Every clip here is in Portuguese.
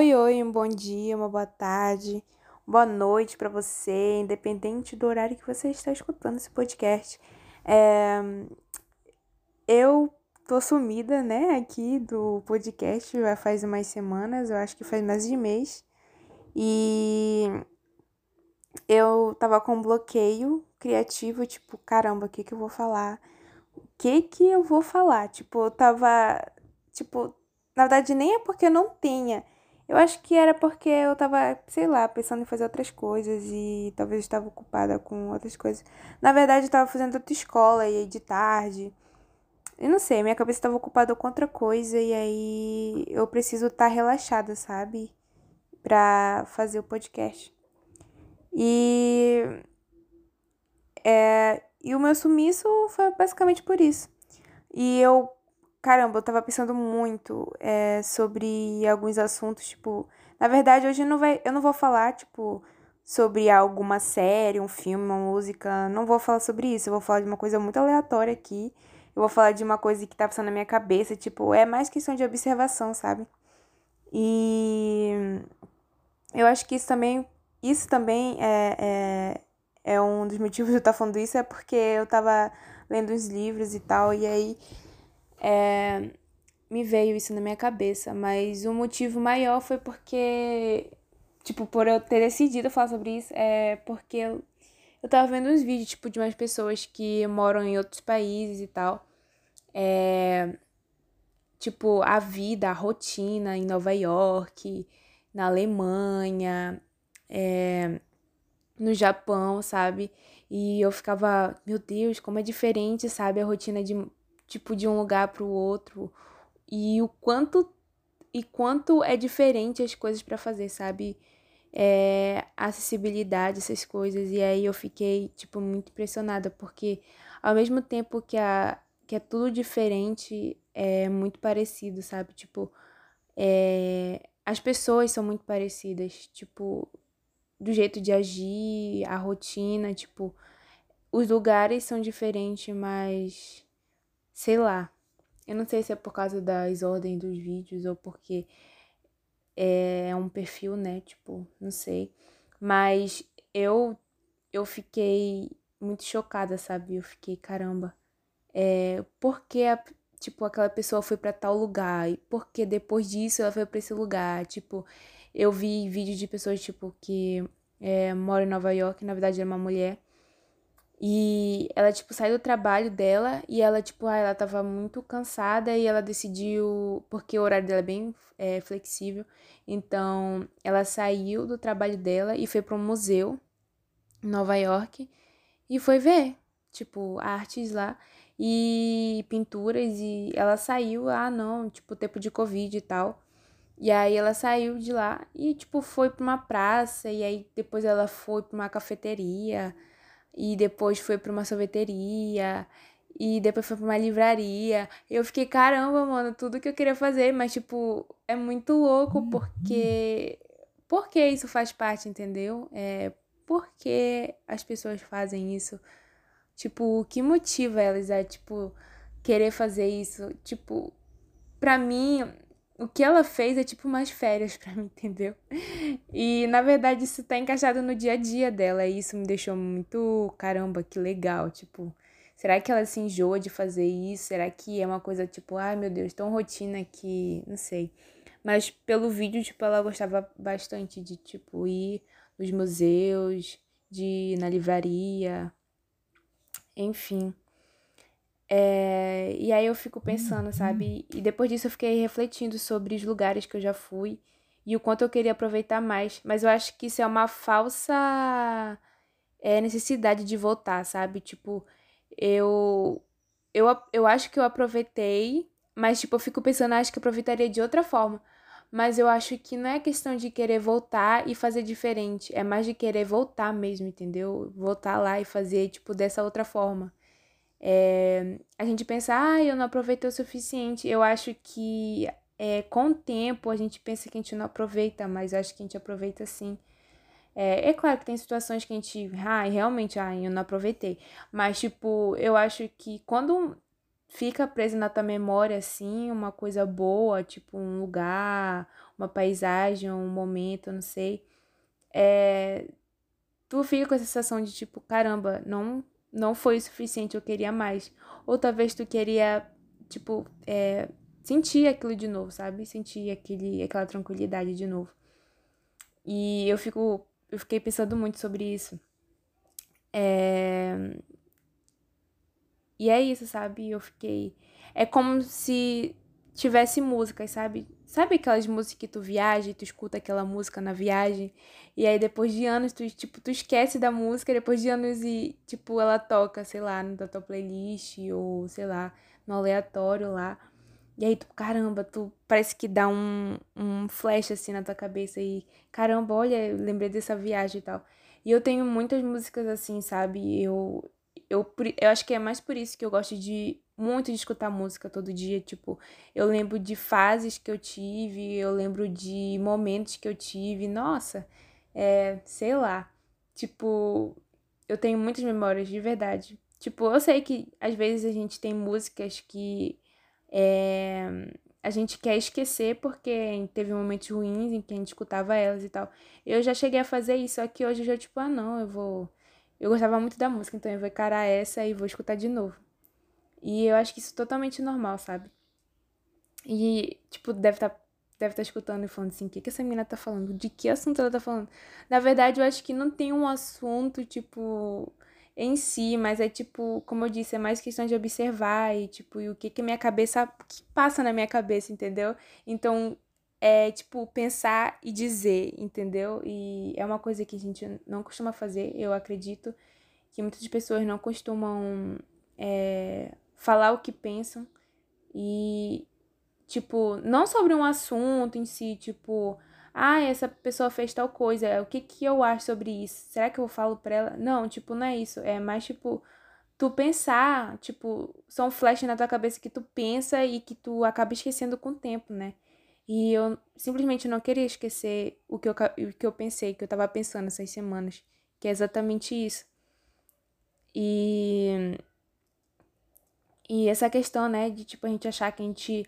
Oi, oi, um bom dia, uma boa tarde, boa noite para você, independente do horário que você está escutando esse podcast. É, eu tô sumida, né, aqui do podcast já faz umas semanas, eu acho que faz mais de mês. E eu tava com um bloqueio criativo, tipo, caramba, o que que eu vou falar? O que que eu vou falar? Tipo, eu tava, tipo, na verdade nem é porque eu não tenha eu acho que era porque eu tava, sei lá, pensando em fazer outras coisas e talvez estava ocupada com outras coisas. Na verdade, eu tava fazendo outra escola e aí de tarde. Eu não sei, minha cabeça estava ocupada com outra coisa e aí eu preciso estar tá relaxada, sabe? Pra fazer o podcast. E. É, e o meu sumiço foi basicamente por isso. E eu Caramba, eu tava pensando muito é, sobre alguns assuntos, tipo. Na verdade, hoje não vai, eu não vou falar, tipo, sobre alguma série, um filme, uma música. Não vou falar sobre isso. Eu vou falar de uma coisa muito aleatória aqui. Eu vou falar de uma coisa que tá passando na minha cabeça. Tipo, é mais questão de observação, sabe? E eu acho que isso também. Isso também é, é, é um dos motivos de eu estar falando isso, é porque eu tava lendo uns livros e tal, e aí é, me veio isso na minha cabeça, mas o motivo maior foi porque, tipo, por eu ter decidido falar sobre isso, é porque eu, eu tava vendo uns vídeos, tipo, de umas pessoas que moram em outros países e tal. É, tipo, a vida, a rotina em Nova York, na Alemanha, é, no Japão, sabe? E eu ficava, meu Deus, como é diferente, sabe? A rotina de tipo de um lugar para o outro e o quanto e quanto é diferente as coisas para fazer, sabe? É, acessibilidade, essas coisas. E aí eu fiquei, tipo, muito impressionada, porque ao mesmo tempo que, a, que é tudo diferente, é muito parecido, sabe? Tipo, é, as pessoas são muito parecidas, tipo, do jeito de agir, a rotina, tipo, os lugares são diferentes, mas sei lá. Eu não sei se é por causa das ordens dos vídeos ou porque é um perfil, né? Tipo, não sei. Mas eu eu fiquei muito chocada, sabe? Eu fiquei, caramba. É, por que tipo, aquela pessoa foi para tal lugar? E por que depois disso ela foi para esse lugar? Tipo, eu vi vídeos de pessoas, tipo, que é, moram em Nova York, na verdade é uma mulher e ela, tipo, saiu do trabalho dela e ela, tipo, ah, ela tava muito cansada e ela decidiu, porque o horário dela é bem é, flexível, então ela saiu do trabalho dela e foi para um museu em Nova York e foi ver, tipo, artes lá e pinturas e ela saiu, ah, não, tipo, tempo de Covid e tal. E aí ela saiu de lá e, tipo, foi pra uma praça e aí depois ela foi pra uma cafeteria e depois foi para uma sorveteria e depois foi para uma livraria. Eu fiquei, caramba, mano, tudo que eu queria fazer, mas tipo, é muito louco uhum. porque porque isso faz parte, entendeu? É porque as pessoas fazem isso? Tipo, o que motiva elas a tipo querer fazer isso? Tipo, para mim, o que ela fez é tipo umas férias para mim, entendeu? E na verdade isso tá encaixado no dia a dia dela e isso me deixou muito, caramba, que legal, tipo, será que ela se enjoa de fazer isso? Será que é uma coisa tipo, ai meu Deus, tão rotina que, não sei. Mas pelo vídeo, tipo, ela gostava bastante de tipo ir nos museus, de ir na livraria, enfim. É, e aí eu fico pensando, uhum. sabe? E depois disso eu fiquei refletindo sobre os lugares que eu já fui e o quanto eu queria aproveitar mais. Mas eu acho que isso é uma falsa é, necessidade de voltar, sabe? Tipo, eu, eu, eu acho que eu aproveitei, mas tipo, eu fico pensando, acho que eu aproveitaria de outra forma. Mas eu acho que não é questão de querer voltar e fazer diferente. É mais de querer voltar mesmo, entendeu? Voltar lá e fazer, tipo, dessa outra forma. É, a gente pensa, ah, eu não aproveitei o suficiente. Eu acho que é, com o tempo a gente pensa que a gente não aproveita, mas acho que a gente aproveita sim. É, é claro que tem situações que a gente, ah, realmente, ah, eu não aproveitei. Mas, tipo, eu acho que quando fica preso na tua memória, assim, uma coisa boa, tipo um lugar, uma paisagem, um momento, não sei. É, tu fica com a sensação de tipo, caramba, não, não foi o suficiente, eu queria mais. Ou talvez tu queria, tipo, é, sentir aquilo de novo, sabe? Sentir aquele, aquela tranquilidade de novo. E eu fico, eu fiquei pensando muito sobre isso. É... E é isso, sabe? Eu fiquei. É como se tivesse músicas, sabe? Sabe aquelas músicas que tu viaja e tu escuta aquela música na viagem? E aí depois de anos, tu, tipo, tu esquece da música, depois de anos e, tipo, ela toca, sei lá, na tua playlist ou, sei lá, no aleatório lá. E aí tu, caramba, tu parece que dá um, um flash assim na tua cabeça e, caramba, olha, lembrei dessa viagem e tal. E eu tenho muitas músicas assim, sabe? Eu, eu, eu acho que é mais por isso que eu gosto de muito de escutar música todo dia. Tipo, eu lembro de fases que eu tive, eu lembro de momentos que eu tive. Nossa, é, sei lá. Tipo, eu tenho muitas memórias de verdade. Tipo, eu sei que às vezes a gente tem músicas que é, a gente quer esquecer porque teve momentos ruins em que a gente escutava elas e tal. Eu já cheguei a fazer isso, só que hoje eu já, tipo, ah, não, eu vou. Eu gostava muito da música, então eu vou encarar essa e vou escutar de novo. E eu acho que isso é totalmente normal, sabe? E, tipo, deve estar tá, deve tá escutando e falando assim, o que, que essa menina tá falando? De que assunto ela tá falando? Na verdade, eu acho que não tem um assunto, tipo, em si, mas é tipo, como eu disse, é mais questão de observar e tipo, e o que que minha cabeça, que passa na minha cabeça, entendeu? Então, é tipo pensar e dizer, entendeu? E é uma coisa que a gente não costuma fazer, eu acredito que muitas pessoas não costumam é, falar o que pensam e tipo, não sobre um assunto em si, tipo, ah, essa pessoa fez tal coisa, o que que eu acho sobre isso? Será que eu falo pra ela? Não, tipo, não é isso. É mais, tipo, tu pensar, tipo, são flashes na tua cabeça que tu pensa e que tu acaba esquecendo com o tempo, né? E eu simplesmente não queria esquecer o que eu, o que eu pensei, que eu tava pensando essas semanas, que é exatamente isso. E. E essa questão, né, de tipo a gente achar que a gente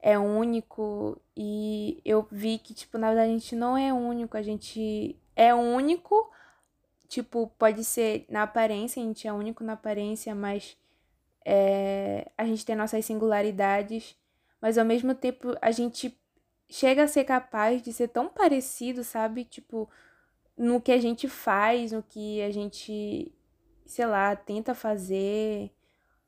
é único e eu vi que, tipo, na verdade a gente não é único, a gente é único, tipo, pode ser na aparência, a gente é único na aparência, mas é, a gente tem nossas singularidades, mas ao mesmo tempo a gente chega a ser capaz de ser tão parecido, sabe? Tipo, no que a gente faz, no que a gente, sei lá, tenta fazer.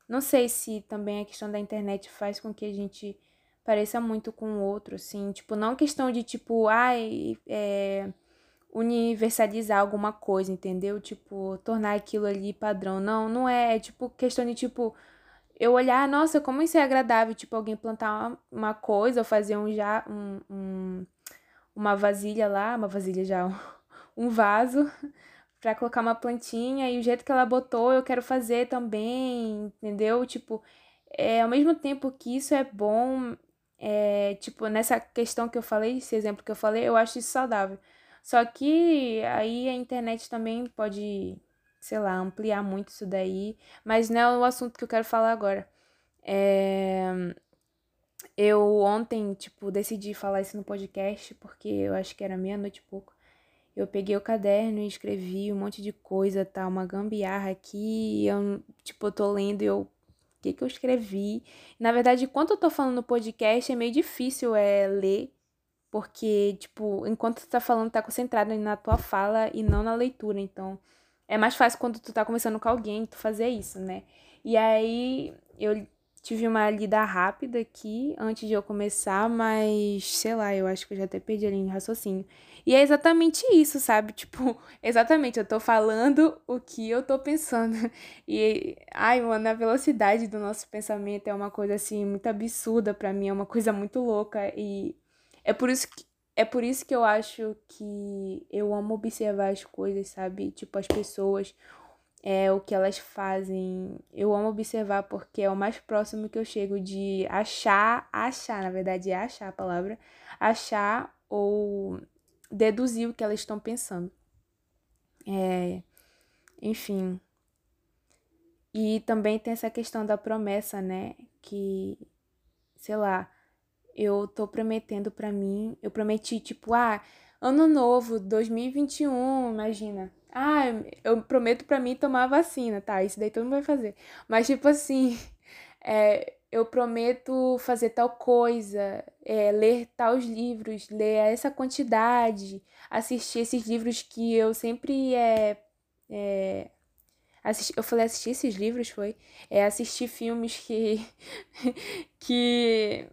Não sei se também a questão da internet faz com que a gente pareça muito com o outro, assim, tipo, não questão de tipo, ai, é, universalizar alguma coisa, entendeu? Tipo, tornar aquilo ali padrão. Não, não é, é tipo questão de tipo eu olhar, nossa, como isso é agradável, tipo, alguém plantar uma, uma coisa ou fazer um já um, um, uma vasilha lá, uma vasilha já, um, um vaso para colocar uma plantinha e o jeito que ela botou, eu quero fazer também, entendeu? Tipo, é, ao mesmo tempo que isso é bom, é, tipo, nessa questão que eu falei, esse exemplo que eu falei, eu acho isso saudável. Só que aí a internet também pode, sei lá, ampliar muito isso daí, mas não é o assunto que eu quero falar agora. É... Eu ontem, tipo, decidi falar isso no podcast, porque eu acho que era meia-noite e pouco. Eu peguei o caderno e escrevi um monte de coisa, tá? Uma gambiarra aqui, eu, tipo, eu tô lendo e eu que, que eu escrevi. Na verdade, enquanto eu tô falando no podcast, é meio difícil é, ler, porque, tipo, enquanto tu tá falando, tá concentrado na tua fala e não na leitura. Então, é mais fácil quando tu tá conversando com alguém, tu fazer isso, né? E aí, eu tive uma lida rápida aqui antes de eu começar, mas sei lá, eu acho que eu já até perdi a linha de raciocínio. E é exatamente isso, sabe? Tipo, exatamente, eu tô falando o que eu tô pensando. E, ai, mano, a velocidade do nosso pensamento é uma coisa assim muito absurda para mim, é uma coisa muito louca e é por isso que é por isso que eu acho que eu amo observar as coisas, sabe? Tipo, as pessoas, é o que elas fazem. Eu amo observar porque é o mais próximo que eu chego de achar, achar, na verdade é achar a palavra, achar ou deduzir o que elas estão pensando. É, enfim. E também tem essa questão da promessa, né? que, sei lá, eu tô prometendo para mim, eu prometi, tipo, ah, ano novo, 2021, imagina. Ah, eu prometo para mim tomar vacina, tá? Isso daí todo mundo vai fazer. Mas, tipo assim, é, eu prometo fazer tal coisa, é, ler tais livros, ler essa quantidade, assistir esses livros que eu sempre é, é assisti, eu falei assistir esses livros foi é assistir filmes que que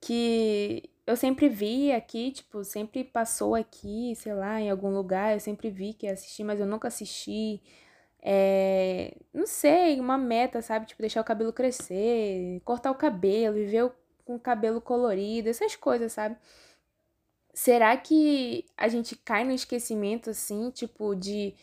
que eu sempre vi aqui, tipo, sempre passou aqui, sei lá, em algum lugar, eu sempre vi que ia assistir, mas eu nunca assisti. É, não sei, uma meta, sabe? Tipo, deixar o cabelo crescer, cortar o cabelo, viver com o cabelo colorido, essas coisas, sabe? Será que a gente cai no esquecimento, assim, tipo, de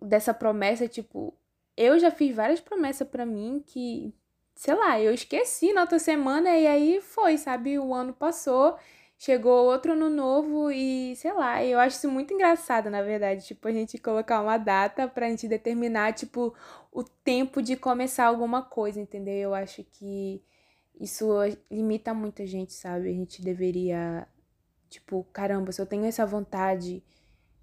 dessa promessa, tipo, eu já fiz várias promessas para mim que sei lá, eu esqueci na outra semana e aí foi, sabe? O ano passou, chegou outro ano novo e sei lá, eu acho isso muito engraçado, na verdade, tipo, a gente colocar uma data pra gente determinar, tipo, o tempo de começar alguma coisa, entendeu? Eu acho que isso limita muita gente, sabe? A gente deveria, tipo, caramba, se eu tenho essa vontade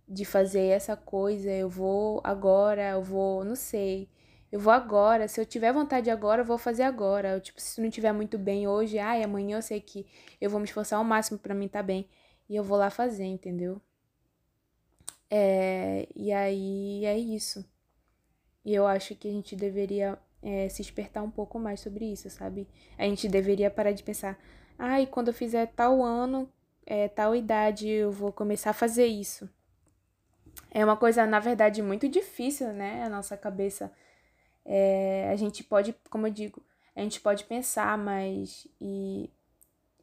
de fazer essa coisa, eu vou agora, eu vou, não sei eu vou agora, se eu tiver vontade agora, eu vou fazer agora. Eu, tipo, se não tiver muito bem hoje, ai, amanhã eu sei que eu vou me esforçar ao máximo para mim tá bem. E eu vou lá fazer, entendeu? É, e aí é isso. E eu acho que a gente deveria é, se espertar um pouco mais sobre isso, sabe? A gente deveria parar de pensar, ai, quando eu fizer tal ano, é, tal idade, eu vou começar a fazer isso. É uma coisa, na verdade, muito difícil, né? A nossa cabeça é, a gente pode, como eu digo, a gente pode pensar, mas e,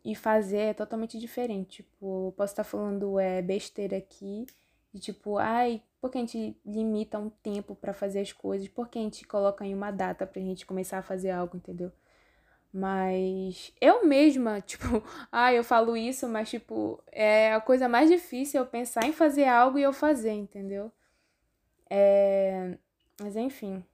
e fazer é totalmente diferente. Tipo, eu posso estar falando é, besteira aqui, de tipo, ai, por que a gente limita um tempo para fazer as coisas? Por que a gente coloca em uma data pra gente começar a fazer algo, entendeu? Mas eu mesma, tipo, ah, eu falo isso, mas tipo, é a coisa mais difícil eu pensar em fazer algo e eu fazer, entendeu? É... Mas enfim.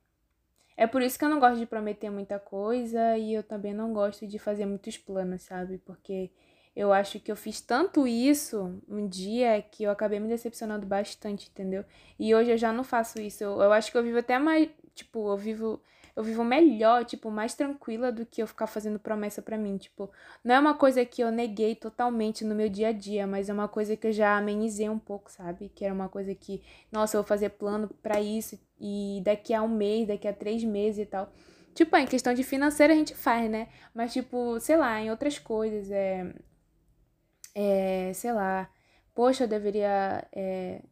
É por isso que eu não gosto de prometer muita coisa e eu também não gosto de fazer muitos planos, sabe? Porque eu acho que eu fiz tanto isso um dia que eu acabei me decepcionando bastante, entendeu? E hoje eu já não faço isso. Eu, eu acho que eu vivo até mais. Tipo, eu vivo eu vivo melhor, tipo, mais tranquila do que eu ficar fazendo promessa para mim, tipo, não é uma coisa que eu neguei totalmente no meu dia a dia, mas é uma coisa que eu já amenizei um pouco, sabe? Que era uma coisa que, nossa, eu vou fazer plano para isso e daqui a um mês, daqui a três meses e tal. Tipo, em questão de financeira a gente faz, né? Mas, tipo, sei lá, em outras coisas, é. É, sei lá. Poxa, eu deveria. É,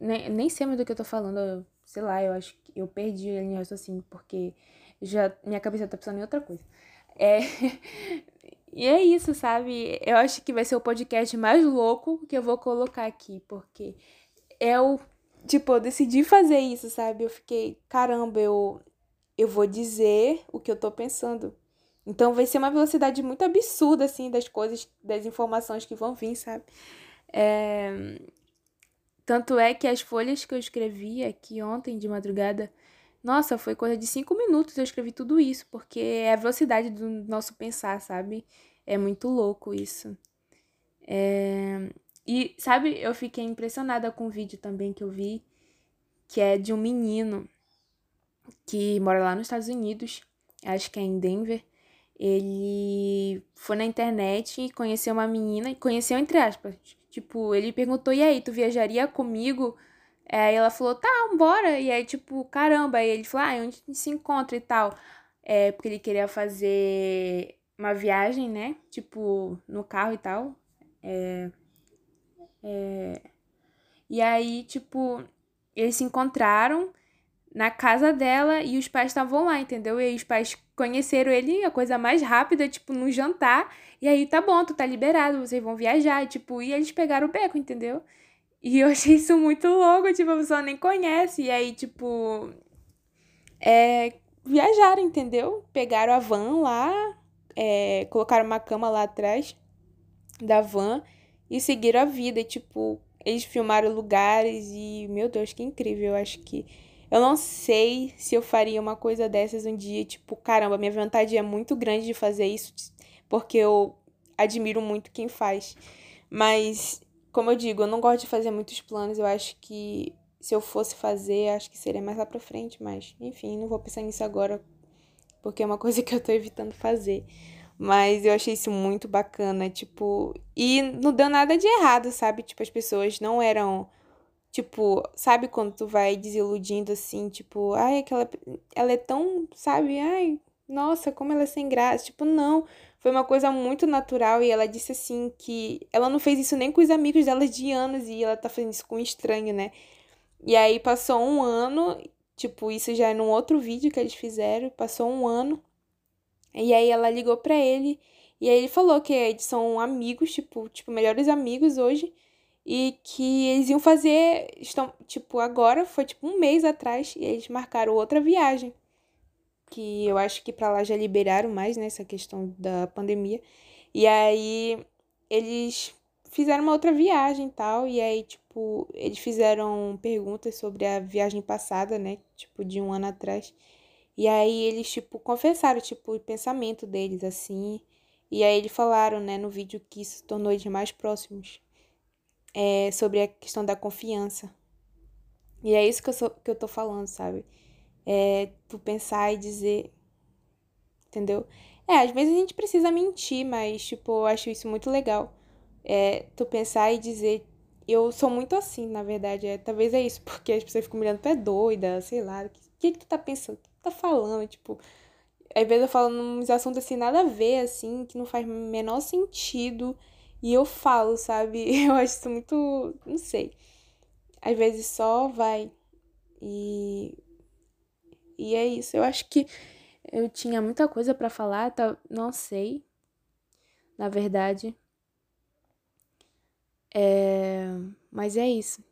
nem, nem sei mais do que eu tô falando. Eu, sei lá, eu acho que eu perdi a linha raciocínio, porque já minha cabeça tá pensando em outra coisa. É. e é isso, sabe? Eu acho que vai ser o podcast mais louco que eu vou colocar aqui, porque é o. Tipo, eu decidi fazer isso, sabe? Eu fiquei, caramba, eu, eu vou dizer o que eu tô pensando. Então vai ser uma velocidade muito absurda, assim, das coisas, das informações que vão vir, sabe? É, tanto é que as folhas que eu escrevi aqui ontem de madrugada, nossa, foi coisa de cinco minutos eu escrevi tudo isso, porque é a velocidade do nosso pensar, sabe? É muito louco isso. É... E, sabe, eu fiquei impressionada com o vídeo também que eu vi, que é de um menino que mora lá nos Estados Unidos, acho que é em Denver. Ele foi na internet e conheceu uma menina, conheceu entre aspas, Tipo, ele perguntou, e aí, tu viajaria comigo? Aí ela falou, tá, bora. E aí, tipo, caramba. Aí ele falou, ah, onde a gente se encontra e tal. É, porque ele queria fazer uma viagem, né? Tipo, no carro e tal. É, é... E aí, tipo, eles se encontraram na casa dela e os pais estavam lá, entendeu? E aí os pais conheceram ele, a coisa mais rápida, tipo, no jantar. E aí, tá bom, tu tá liberado, vocês vão viajar. E, tipo, e eles pegaram o beco, entendeu? E eu achei isso muito louco, tipo, a pessoa nem conhece. E aí, tipo. É, viajaram, entendeu? Pegaram a van lá, é, colocaram uma cama lá atrás da van e seguiram a vida. E, tipo, eles filmaram lugares e, meu Deus, que incrível. Eu acho que Eu não sei se eu faria uma coisa dessas um dia, tipo, caramba, minha vontade é muito grande de fazer isso, porque eu admiro muito quem faz. Mas, como eu digo, eu não gosto de fazer muitos planos, eu acho que se eu fosse fazer, acho que seria mais lá pra frente, mas, enfim, não vou pensar nisso agora, porque é uma coisa que eu tô evitando fazer. Mas eu achei isso muito bacana, tipo. E não deu nada de errado, sabe? Tipo, as pessoas não eram. Tipo, sabe quando tu vai desiludindo assim, tipo, ai, aquela. Ela é tão, sabe? Ai, nossa, como ela é sem graça. Tipo, não. Foi uma coisa muito natural e ela disse assim que ela não fez isso nem com os amigos dela de anos e ela tá fazendo isso com um estranho, né? E aí passou um ano, tipo, isso já é num outro vídeo que eles fizeram, passou um ano. E aí ela ligou pra ele e aí ele falou que eles são amigos, tipo, tipo, melhores amigos hoje. E que eles iam fazer, estão, tipo, agora, foi tipo um mês atrás, e eles marcaram outra viagem. Que eu acho que pra lá já liberaram mais, né, essa questão da pandemia. E aí eles fizeram uma outra viagem e tal, e aí, tipo, eles fizeram perguntas sobre a viagem passada, né, tipo, de um ano atrás. E aí eles, tipo, confessaram, tipo, o pensamento deles, assim. E aí eles falaram, né, no vídeo que isso tornou eles mais próximos. É, sobre a questão da confiança. E é isso que eu, sou, que eu tô falando, sabe? É tu pensar e dizer. Entendeu? É, às vezes a gente precisa mentir, mas, tipo, eu acho isso muito legal. É tu pensar e dizer. Eu sou muito assim, na verdade. É, talvez é isso, porque as pessoas ficam mirando, tu é doida, sei lá. O que, que, que tu tá pensando? tá falando? Tipo, às vezes eu falo uns assuntos assim, nada a ver, assim, que não faz menor sentido. E eu falo, sabe? Eu acho isso muito. Não sei. Às vezes só vai. E. E é isso. Eu acho que eu tinha muita coisa para falar, tá? não sei. Na verdade. É... Mas é isso.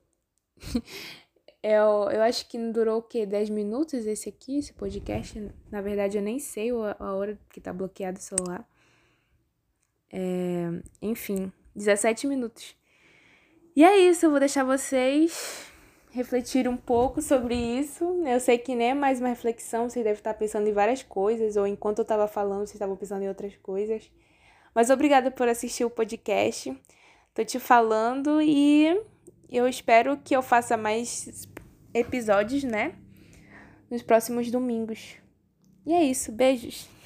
Eu, eu acho que durou o quê? 10 minutos esse aqui, esse podcast? Na verdade, eu nem sei a hora que tá bloqueado o celular. É, enfim, 17 minutos. E é isso, eu vou deixar vocês refletir um pouco sobre isso. Eu sei que nem é mais uma reflexão, vocês devem estar pensando em várias coisas, ou enquanto eu estava falando, vocês estavam pensando em outras coisas. Mas obrigada por assistir o podcast. Tô te falando e eu espero que eu faça mais episódios, né? Nos próximos domingos. E é isso, beijos!